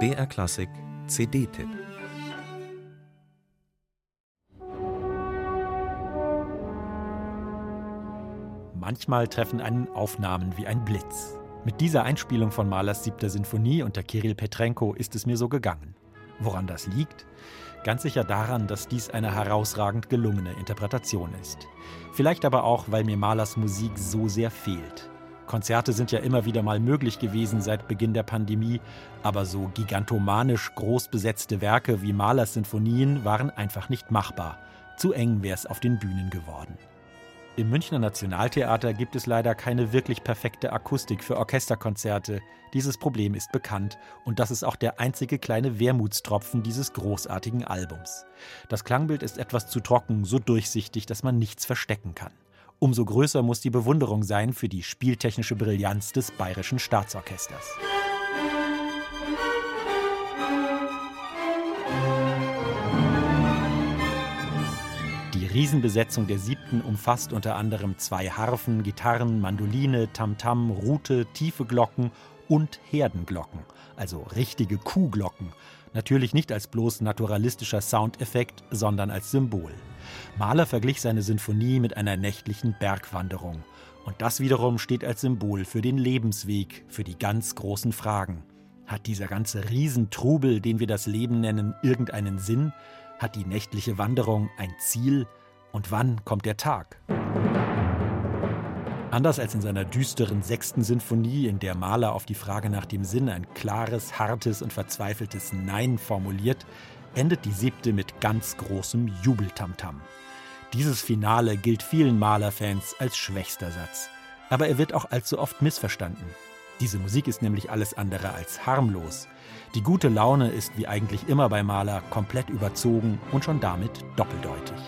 BR Klassik CD-Tipp Manchmal treffen einen Aufnahmen wie ein Blitz. Mit dieser Einspielung von Mahlers siebter Sinfonie unter Kirill Petrenko ist es mir so gegangen. Woran das liegt? Ganz sicher daran, dass dies eine herausragend gelungene Interpretation ist. Vielleicht aber auch, weil mir Mahlers Musik so sehr fehlt. Konzerte sind ja immer wieder mal möglich gewesen seit Beginn der Pandemie, aber so gigantomanisch groß besetzte Werke wie Mahlers Sinfonien waren einfach nicht machbar. Zu eng wäre es auf den Bühnen geworden. Im Münchner Nationaltheater gibt es leider keine wirklich perfekte Akustik für Orchesterkonzerte. Dieses Problem ist bekannt und das ist auch der einzige kleine Wermutstropfen dieses großartigen Albums. Das Klangbild ist etwas zu trocken, so durchsichtig, dass man nichts verstecken kann. Umso größer muss die Bewunderung sein für die spieltechnische Brillanz des Bayerischen Staatsorchesters. Die Riesenbesetzung der siebten umfasst unter anderem zwei Harfen, Gitarren, Mandoline, Tamtam, Rute, tiefe Glocken und Herdenglocken, also richtige Kuhglocken. Natürlich nicht als bloß naturalistischer Soundeffekt, sondern als Symbol. Mahler verglich seine Sinfonie mit einer nächtlichen Bergwanderung. Und das wiederum steht als Symbol für den Lebensweg, für die ganz großen Fragen. Hat dieser ganze Riesentrubel, den wir das Leben nennen, irgendeinen Sinn? Hat die nächtliche Wanderung ein Ziel? Und wann kommt der Tag? Anders als in seiner düsteren sechsten Sinfonie, in der Mahler auf die Frage nach dem Sinn ein klares, hartes und verzweifeltes Nein formuliert, endet die siebte mit ganz großem Jubeltamtam. Dieses Finale gilt vielen Mahler-Fans als schwächster Satz. Aber er wird auch allzu oft missverstanden. Diese Musik ist nämlich alles andere als harmlos. Die gute Laune ist wie eigentlich immer bei Mahler komplett überzogen und schon damit doppeldeutig.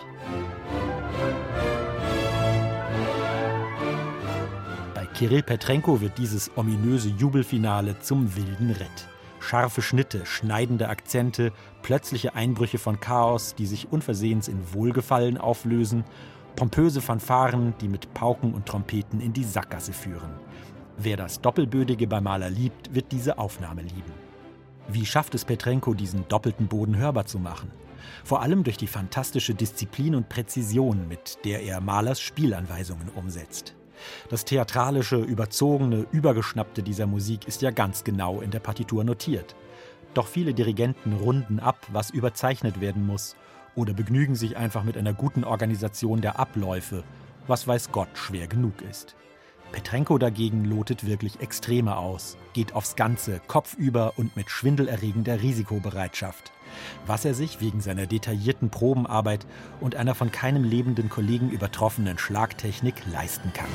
Kirill Petrenko wird dieses ominöse Jubelfinale zum wilden Ritt. Scharfe Schnitte, schneidende Akzente, plötzliche Einbrüche von Chaos, die sich unversehens in Wohlgefallen auflösen, pompöse Fanfaren, die mit Pauken und Trompeten in die Sackgasse führen. Wer das Doppelbödige bei Maler liebt, wird diese Aufnahme lieben. Wie schafft es Petrenko, diesen doppelten Boden hörbar zu machen? Vor allem durch die fantastische Disziplin und Präzision, mit der er Malers Spielanweisungen umsetzt. Das theatralische, überzogene, übergeschnappte dieser Musik ist ja ganz genau in der Partitur notiert. Doch viele Dirigenten runden ab, was überzeichnet werden muss, oder begnügen sich einfach mit einer guten Organisation der Abläufe, was weiß Gott schwer genug ist. Petrenko dagegen lotet wirklich Extreme aus, geht aufs Ganze, kopfüber und mit schwindelerregender Risikobereitschaft. Was er sich wegen seiner detaillierten Probenarbeit und einer von keinem lebenden Kollegen übertroffenen Schlagtechnik leisten kann.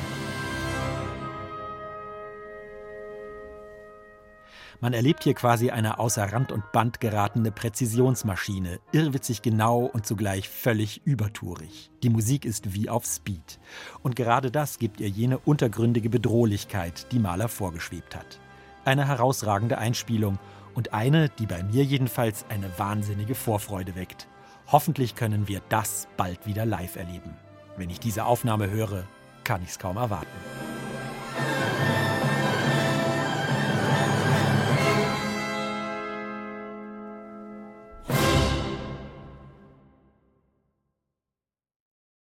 Man erlebt hier quasi eine außer Rand und Band geratene Präzisionsmaschine, irrwitzig genau und zugleich völlig übertourig. Die Musik ist wie auf Speed. Und gerade das gibt ihr jene untergründige Bedrohlichkeit, die Maler vorgeschwebt hat. Eine herausragende Einspielung und eine, die bei mir jedenfalls eine wahnsinnige Vorfreude weckt. Hoffentlich können wir das bald wieder live erleben. Wenn ich diese Aufnahme höre, kann ich es kaum erwarten.